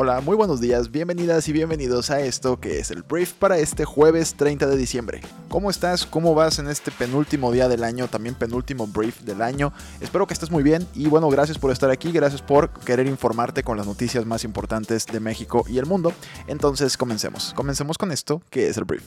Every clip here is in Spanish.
Hola, muy buenos días, bienvenidas y bienvenidos a esto que es el brief para este jueves 30 de diciembre. ¿Cómo estás? ¿Cómo vas en este penúltimo día del año, también penúltimo brief del año? Espero que estés muy bien y bueno, gracias por estar aquí, gracias por querer informarte con las noticias más importantes de México y el mundo. Entonces, comencemos. Comencemos con esto que es el brief.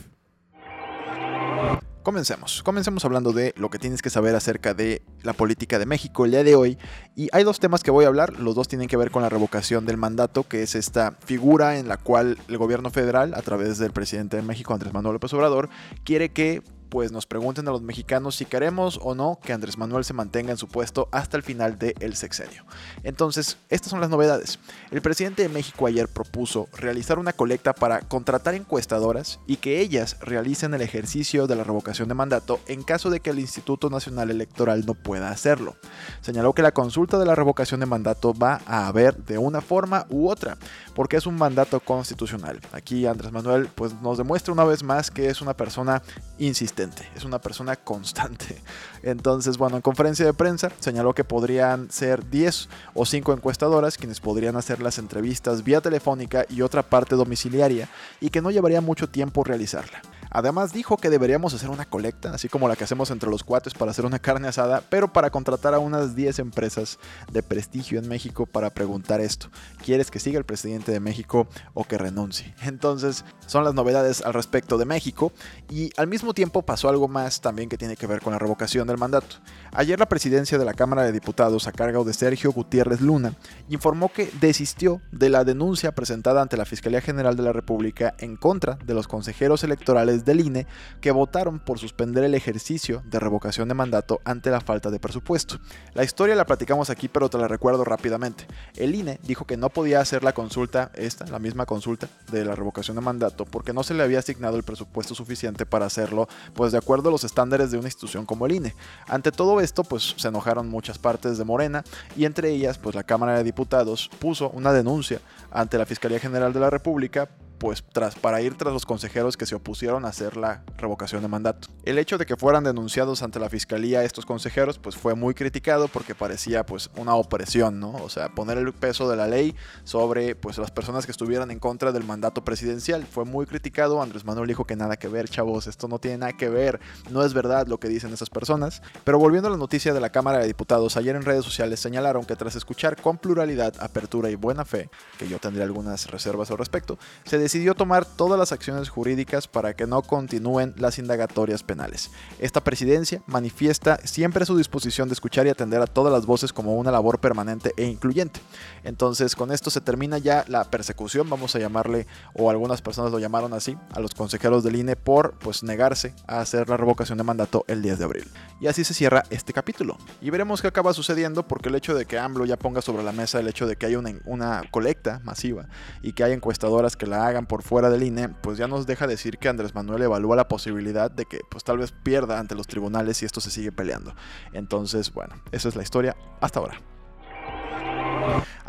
Comencemos. Comencemos hablando de lo que tienes que saber acerca de la política de México el día de hoy. Y hay dos temas que voy a hablar. Los dos tienen que ver con la revocación del mandato, que es esta figura en la cual el gobierno federal, a través del presidente de México, Andrés Manuel López Obrador, quiere que pues nos pregunten a los mexicanos si queremos o no que Andrés Manuel se mantenga en su puesto hasta el final del sexenio. Entonces, estas son las novedades. El presidente de México ayer propuso realizar una colecta para contratar encuestadoras y que ellas realicen el ejercicio de la revocación de mandato en caso de que el Instituto Nacional Electoral no pueda hacerlo. Señaló que la consulta de la revocación de mandato va a haber de una forma u otra, porque es un mandato constitucional. Aquí Andrés Manuel pues nos demuestra una vez más que es una persona insistente es una persona constante. Entonces, bueno, en conferencia de prensa señaló que podrían ser 10 o 5 encuestadoras quienes podrían hacer las entrevistas vía telefónica y otra parte domiciliaria y que no llevaría mucho tiempo realizarla. Además dijo que deberíamos hacer una colecta, así como la que hacemos entre los cuates para hacer una carne asada, pero para contratar a unas 10 empresas de prestigio en México para preguntar esto. ¿Quieres que siga el presidente de México o que renuncie? Entonces, son las novedades al respecto de México y al mismo tiempo pasó algo más también que tiene que ver con la revocación del mandato. Ayer la presidencia de la Cámara de Diputados a cargo de Sergio Gutiérrez Luna informó que desistió de la denuncia presentada ante la Fiscalía General de la República en contra de los consejeros electorales del INE que votaron por suspender el ejercicio de revocación de mandato ante la falta de presupuesto. La historia la platicamos aquí, pero te la recuerdo rápidamente. El INE dijo que no podía hacer la consulta, esta, la misma consulta de la revocación de mandato, porque no se le había asignado el presupuesto suficiente para hacerlo, pues de acuerdo a los estándares de una institución como el INE. Ante todo esto, pues se enojaron muchas partes de Morena y entre ellas, pues la Cámara de Diputados puso una denuncia ante la Fiscalía General de la República pues tras, para ir tras los consejeros que se opusieron a hacer la revocación de mandato. El hecho de que fueran denunciados ante la fiscalía estos consejeros pues fue muy criticado porque parecía pues una opresión, ¿no? O sea, poner el peso de la ley sobre pues las personas que estuvieran en contra del mandato presidencial. Fue muy criticado, Andrés Manuel dijo que nada que ver, chavos, esto no tiene nada que ver, no es verdad lo que dicen esas personas. Pero volviendo a la noticia de la Cámara de Diputados, ayer en redes sociales señalaron que tras escuchar con pluralidad, apertura y buena fe, que yo tendría algunas reservas al respecto, se decidió tomar todas las acciones jurídicas para que no continúen las indagatorias penales. Esta presidencia manifiesta siempre su disposición de escuchar y atender a todas las voces como una labor permanente e incluyente. Entonces, con esto se termina ya la persecución, vamos a llamarle, o algunas personas lo llamaron así, a los consejeros del INE por pues negarse a hacer la revocación de mandato el 10 de abril. Y así se cierra este capítulo. Y veremos qué acaba sucediendo porque el hecho de que AMLO ya ponga sobre la mesa el hecho de que haya una, una colecta masiva y que haya encuestadoras que la hagan por fuera del INE, pues ya nos deja decir que Andrés Manuel evalúa la posibilidad de que pues tal vez pierda ante los tribunales si esto se sigue peleando. Entonces, bueno, esa es la historia hasta ahora.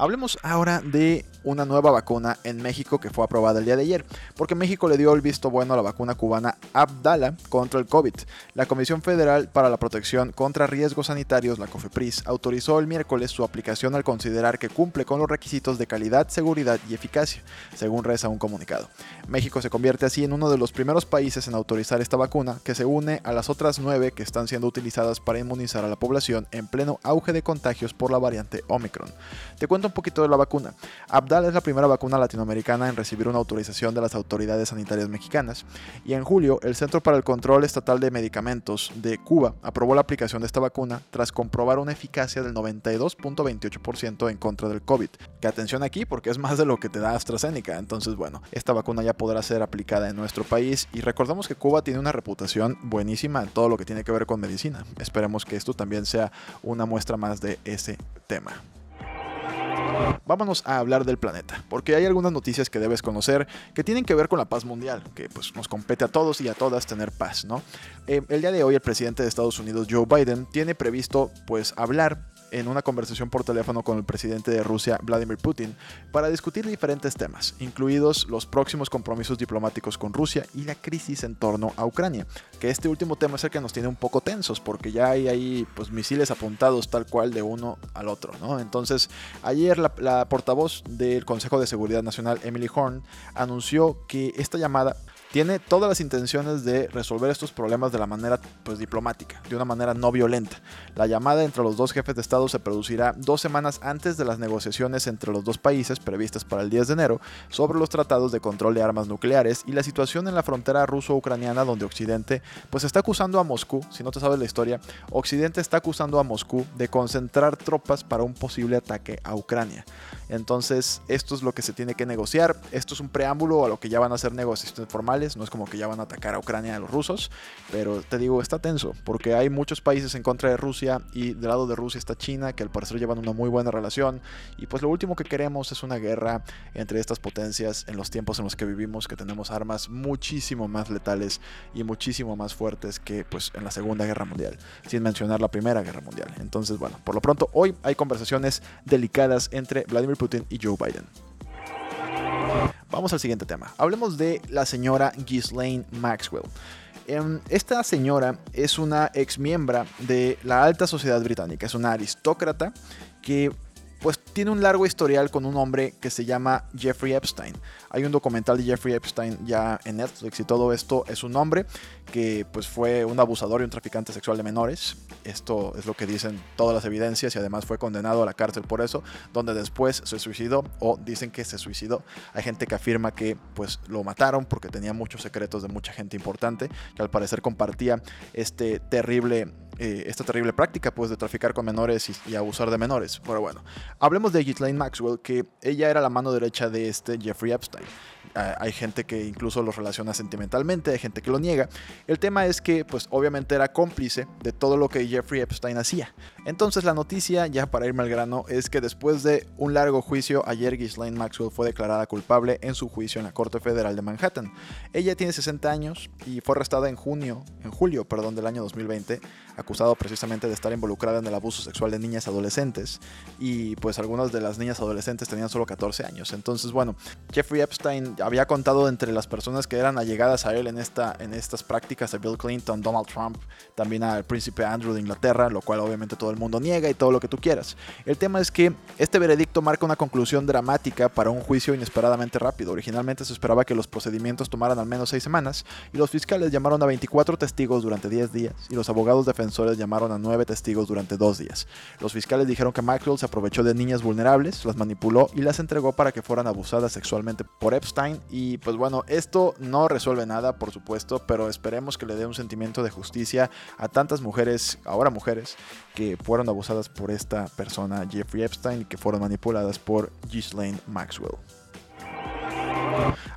Hablemos ahora de una nueva vacuna en México que fue aprobada el día de ayer, porque México le dio el visto bueno a la vacuna cubana Abdala contra el COVID. La Comisión Federal para la Protección contra Riesgos Sanitarios, la COFEPRIS, autorizó el miércoles su aplicación al considerar que cumple con los requisitos de calidad, seguridad y eficacia, según reza un comunicado. México se convierte así en uno de los primeros países en autorizar esta vacuna, que se une a las otras nueve que están siendo utilizadas para inmunizar a la población en pleno auge de contagios por la variante Omicron. Te cuento un poquito de la vacuna. Abdal es la primera vacuna latinoamericana en recibir una autorización de las autoridades sanitarias mexicanas y en julio el Centro para el Control Estatal de Medicamentos de Cuba aprobó la aplicación de esta vacuna tras comprobar una eficacia del 92.28% en contra del COVID. Que atención aquí porque es más de lo que te da AstraZeneca, entonces bueno, esta vacuna ya podrá ser aplicada en nuestro país y recordamos que Cuba tiene una reputación buenísima en todo lo que tiene que ver con medicina. Esperemos que esto también sea una muestra más de ese tema. Vámonos a hablar del planeta, porque hay algunas noticias que debes conocer que tienen que ver con la paz mundial, que pues nos compete a todos y a todas tener paz, ¿no? Eh, el día de hoy el presidente de Estados Unidos, Joe Biden, tiene previsto pues hablar en una conversación por teléfono con el presidente de Rusia, Vladimir Putin, para discutir diferentes temas, incluidos los próximos compromisos diplomáticos con Rusia y la crisis en torno a Ucrania, que este último tema es el que nos tiene un poco tensos, porque ya hay ahí pues, misiles apuntados tal cual de uno al otro, ¿no? Entonces, ayer la, la portavoz del Consejo de Seguridad Nacional, Emily Horn, anunció que esta llamada tiene todas las intenciones de resolver estos problemas de la manera pues, diplomática, de una manera no violenta. La llamada entre los dos jefes de Estado se producirá dos semanas antes de las negociaciones entre los dos países previstas para el 10 de enero sobre los tratados de control de armas nucleares y la situación en la frontera ruso-ucraniana donde Occidente pues está acusando a Moscú, si no te sabes la historia, Occidente está acusando a Moscú de concentrar tropas para un posible ataque a Ucrania. Entonces, esto es lo que se tiene que negociar. Esto es un preámbulo a lo que ya van a ser negociaciones formales. No es como que ya van a atacar a Ucrania a los rusos. Pero te digo, está tenso. Porque hay muchos países en contra de Rusia. Y del lado de Rusia está China, que al parecer llevan una muy buena relación. Y pues lo último que queremos es una guerra entre estas potencias en los tiempos en los que vivimos. Que tenemos armas muchísimo más letales y muchísimo más fuertes que pues en la Segunda Guerra Mundial. Sin mencionar la Primera Guerra Mundial. Entonces, bueno, por lo pronto hoy hay conversaciones delicadas entre Vladimir Putin y Joe Biden. Vamos al siguiente tema. Hablemos de la señora Ghislaine Maxwell. Em, esta señora es una ex miembro de la alta sociedad británica, es una aristócrata que tiene un largo historial con un hombre que se llama Jeffrey Epstein. Hay un documental de Jeffrey Epstein ya en Netflix y todo esto es un hombre que pues fue un abusador y un traficante sexual de menores. Esto es lo que dicen todas las evidencias y además fue condenado a la cárcel por eso, donde después se suicidó o dicen que se suicidó. Hay gente que afirma que pues lo mataron porque tenía muchos secretos de mucha gente importante que al parecer compartía este terrible eh, esta terrible práctica pues de traficar con menores y, abusar de menores. Pero bueno, hablemos de Ghislaine Maxwell, que ella era la mano derecha de este Jeffrey Epstein. Ah, hay gente que incluso los relaciona sentimentalmente, hay gente que lo niega. El tema es que, pues obviamente era cómplice de todo lo que Jeffrey Epstein hacía. Entonces la noticia, ya para irme al grano, es que después de un largo juicio, ayer Ghislaine Maxwell fue declarada culpable en su juicio en la Corte Federal de Manhattan. Ella tiene 60 años y fue arrestada en junio, en julio, perdón, del año 2020, acusado precisamente de estar involucrada en el abuso sexual de niñas adolescentes. Y pues algunas de las niñas adolescentes tenían solo 14 años. Entonces, bueno, Jeffrey Epstein había contado entre las personas que eran allegadas a él en, esta, en estas prácticas a Bill Clinton, Donald Trump, también al príncipe Andrew de Inglaterra, lo cual obviamente todo el mundo niega y todo lo que tú quieras. El tema es que este veredicto marca una conclusión dramática para un juicio inesperadamente rápido. Originalmente se esperaba que los procedimientos tomaran al menos seis semanas y los fiscales llamaron a 24 testigos durante 10 días y los abogados defensores llamaron a 9 testigos durante 2 días. Los fiscales dijeron que Maxwell se aprovechó de niñas vulnerables, las manipuló y las entregó para que fueran abusadas sexualmente por Epstein y pues bueno, esto no resuelve nada, por supuesto, pero esperemos que le dé un sentimiento de justicia a tantas mujeres, ahora mujeres, que fueron abusadas por esta persona, Jeffrey Epstein, y que fueron manipuladas por Ghislaine Maxwell.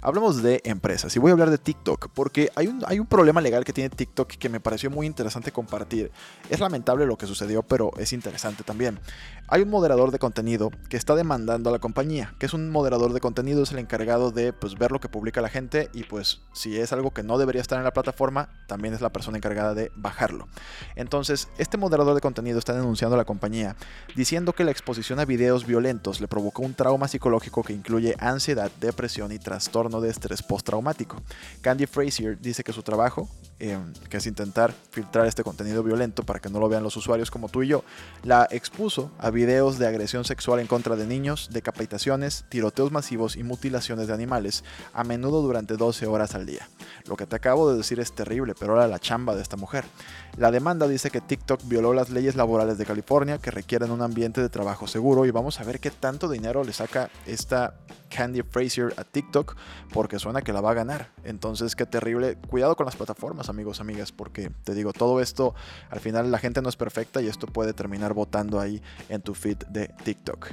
Hablamos de empresas y voy a hablar de TikTok porque hay un, hay un problema legal que tiene TikTok que me pareció muy interesante compartir. Es lamentable lo que sucedió, pero es interesante también. Hay un moderador de contenido que está demandando a la compañía, que es un moderador de contenido, es el encargado de pues, ver lo que publica la gente y pues si es algo que no debería estar en la plataforma, también es la persona encargada de bajarlo. Entonces, este moderador de contenido está denunciando a la compañía diciendo que la exposición a videos violentos le provocó un trauma psicológico que incluye ansiedad, depresión y trastorno de estrés postraumático. Candy Frazier dice que su trabajo, em, que es intentar filtrar este contenido violento para que no lo vean los usuarios como tú y yo, la expuso a videos de agresión sexual en contra de niños, decapitaciones, tiroteos masivos y mutilaciones de animales, a menudo durante 12 horas al día. Lo que te acabo de decir es terrible, pero ahora la chamba de esta mujer. La demanda dice que TikTok violó las leyes laborales de California que requieren un ambiente de trabajo seguro y vamos a ver qué tanto dinero le saca esta Candy Frazier a TikTok porque suena que la va a ganar. Entonces, qué terrible. Cuidado con las plataformas, amigos, amigas, porque te digo, todo esto, al final la gente no es perfecta y esto puede terminar votando ahí en tu feed de TikTok.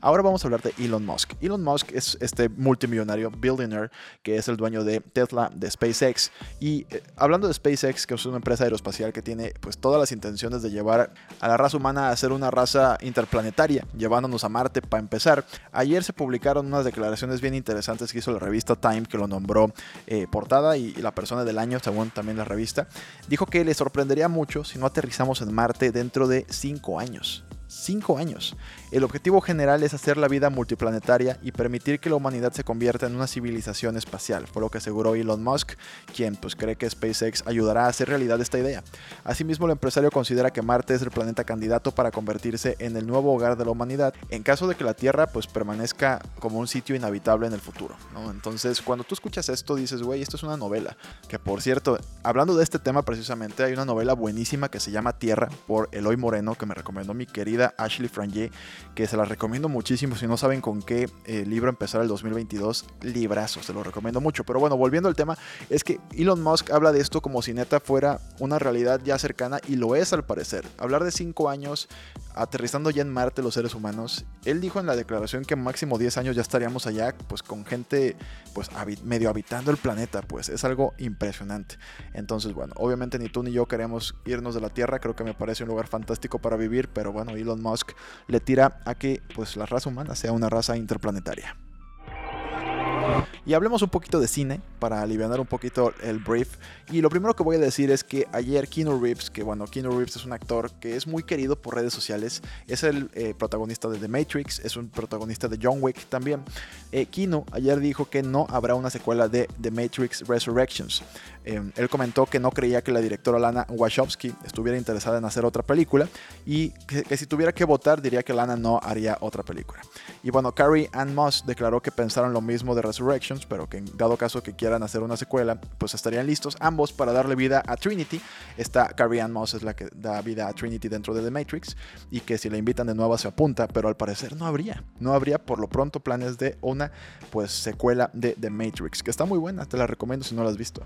Ahora vamos a hablar de Elon Musk. Elon Musk es este multimillonario, billionaire, que es el dueño de Tesla, de SpaceX. Y eh, hablando de SpaceX, que es una empresa aeroespacial que tiene pues todas las intenciones de llevar a la raza humana a ser una raza interplanetaria, llevándonos a Marte para empezar. Ayer se publicaron unas declaraciones bien interesantes que hizo la revista Time, que lo nombró eh, portada y, y la persona del año, según también la revista. Dijo que le sorprendería mucho si no aterrizamos en Marte dentro de 5 años. 5 años. El objetivo general es hacer la vida multiplanetaria y permitir que la humanidad se convierta en una civilización espacial, fue lo que aseguró Elon Musk, quien pues cree que SpaceX ayudará a hacer realidad esta idea. Asimismo, el empresario considera que Marte es el planeta candidato para convertirse en el nuevo hogar de la humanidad en caso de que la Tierra pues permanezca como un sitio inhabitable en el futuro. Entonces, cuando tú escuchas esto, dices, güey, esto es una novela. Que por cierto, hablando de este tema precisamente, hay una novela buenísima que se llama Tierra por Eloy Moreno, que me recomendó mi querida Ashley Frangier que se las recomiendo muchísimo. Si no saben con qué eh, libro empezar el 2022, librazo, se lo recomiendo mucho. Pero bueno, volviendo al tema, es que Elon Musk habla de esto como si neta fuera una realidad ya cercana y lo es al parecer. Hablar de 5 años aterrizando ya en Marte los seres humanos, él dijo en la declaración que máximo 10 años ya estaríamos allá, pues con gente pues medio habitando el planeta, pues es algo impresionante. Entonces, bueno, obviamente ni tú ni yo queremos irnos de la Tierra, creo que me parece un lugar fantástico para vivir, pero bueno, Elon Musk le tira a que pues la raza humana sea una raza interplanetaria. Y hablemos un poquito de cine para aliviar un poquito el brief. Y lo primero que voy a decir es que ayer Keanu Reeves, que bueno, Keanu Reeves es un actor que es muy querido por redes sociales, es el eh, protagonista de The Matrix, es un protagonista de John Wick también. Eh, Keanu ayer dijo que no habrá una secuela de The Matrix Resurrections. Eh, él comentó que no creía que la directora Lana Wachowski estuviera interesada en hacer otra película y que, si tuviera que votar diría que Lana no haría otra película. Y bueno, Carrie Ann Moss declaró que pensaron lo mismo de Resurrections, pero que en dado caso que quieran hacer una secuela, pues estarían listos ambos para darle vida a Trinity. Esta Carrie Ann Moss es la que da vida a Trinity dentro de The Matrix y que si la invitan de nuevo se apunta, pero al parecer no habría. No habría por lo pronto planes de una pues secuela de The Matrix, que está muy buena, te la recomiendo si no la has visto.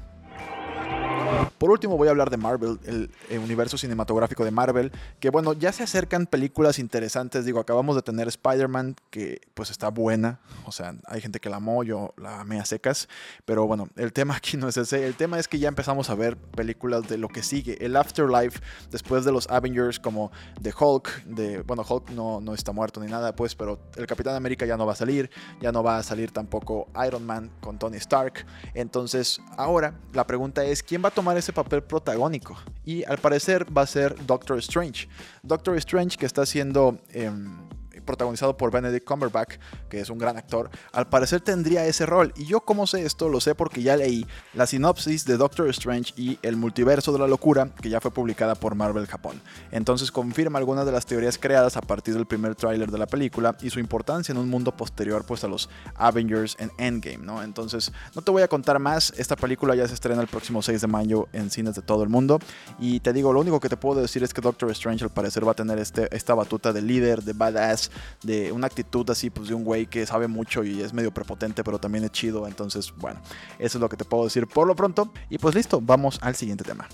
Por último voy a hablar de Marvel, el, universo cinematográfico de Marvel, que bueno, ya se acercan películas interesantes, digo, acabamos de tener Spider-Man, que pues está buena, o sea, hay gente que la amó, yo la amé a secas, pero bueno, el tema aquí no es ese, el tema es que ya empezamos a ver películas de lo que sigue, el Afterlife, después de los Avengers como de Hulk, de, bueno, Hulk no, no está muerto ni nada, pues, pero el Capitán América ya no va a salir, ya no va a salir tampoco Iron Man con Tony Stark, entonces ahora la pregunta es, ¿quién va a tomar papel protagónico. Y al parecer va a ser Doctor Strange. Doctor Strange que está siendo... Em, protagonizado por Benedict Cumberbatch, que es un gran actor, al parecer tendría ese rol. Y yo como sé esto, lo sé porque ya leí la sinopsis de Doctor Strange y el multiverso de la locura, que ya fue publicada por Marvel Japón. Entonces confirma algunas de las teorías creadas a partir del primer tráiler de la película y su importancia en un mundo posterior pues a los Avengers en Endgame, ¿no? Entonces, no te voy a contar más, esta película ya se estrena el próximo 6 de mayo en cines de todo el mundo y te digo, lo único que te puedo decir es que Doctor Strange al parecer va a tener este, esta batuta de líder, de badass, de una actitud así, pues de un güey que sabe mucho y es medio prepotente, pero también es chido. Entonces, bueno, eso es lo que te puedo decir por lo pronto. Y pues listo, vamos al siguiente tema.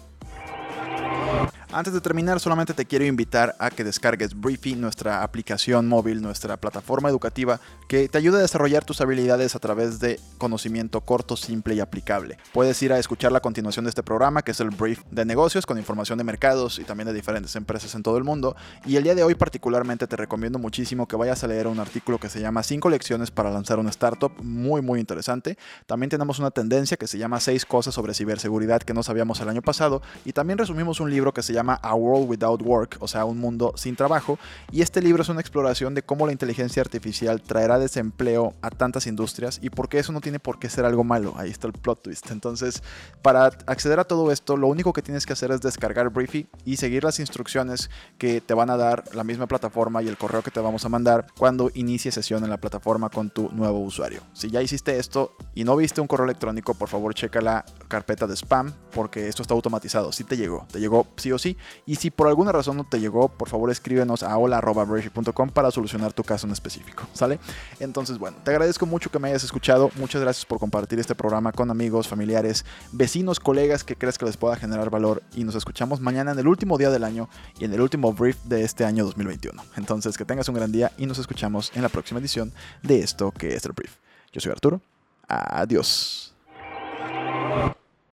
Antes de terminar, solamente te quiero invitar a que descargues Briefy, nuestra aplicación móvil, nuestra plataforma educativa que te ayuda a desarrollar tus habilidades a través de conocimiento corto, simple y aplicable. Puedes ir a escuchar la continuación de este programa, que es el Brief de negocios, con información de mercados y también de diferentes empresas en todo el mundo. Y el día de hoy particularmente te recomiendo muchísimo que vayas a leer un artículo que se llama 5 lecciones para lanzar una startup, muy muy interesante. También tenemos una tendencia que se llama 6 cosas sobre ciberseguridad que no sabíamos el año pasado. Y también resumimos un libro que se llama a World Without Work, o sea, un mundo sin trabajo. Y este libro es una exploración de cómo la inteligencia artificial traerá desempleo a tantas industrias y por qué eso no tiene por qué ser algo malo. Ahí está el plot twist. Entonces, para acceder a todo esto, lo único que tienes que hacer es descargar Briefy y seguir las instrucciones que te van a dar la misma plataforma y el correo que te vamos a mandar cuando inicie sesión en la plataforma con tu nuevo usuario. Si ya hiciste esto y no viste un correo electrónico, por favor checa la carpeta de spam porque esto está automatizado. Si te llegó, te llegó sí o sí Y si por alguna razón no te llegó, por favor escríbenos a hola.com para solucionar tu caso en específico, ¿sale? Entonces, bueno, te agradezco mucho que me hayas escuchado. Muchas gracias por compartir este programa con amigos, familiares, vecinos, colegas que crees que les pueda generar valor. Y nos escuchamos mañana en el último día del año y en el último brief de este año 2021. Entonces, que tengas un gran día y nos escuchamos en la próxima edición de esto que es el brief. Yo soy Arturo. Adiós.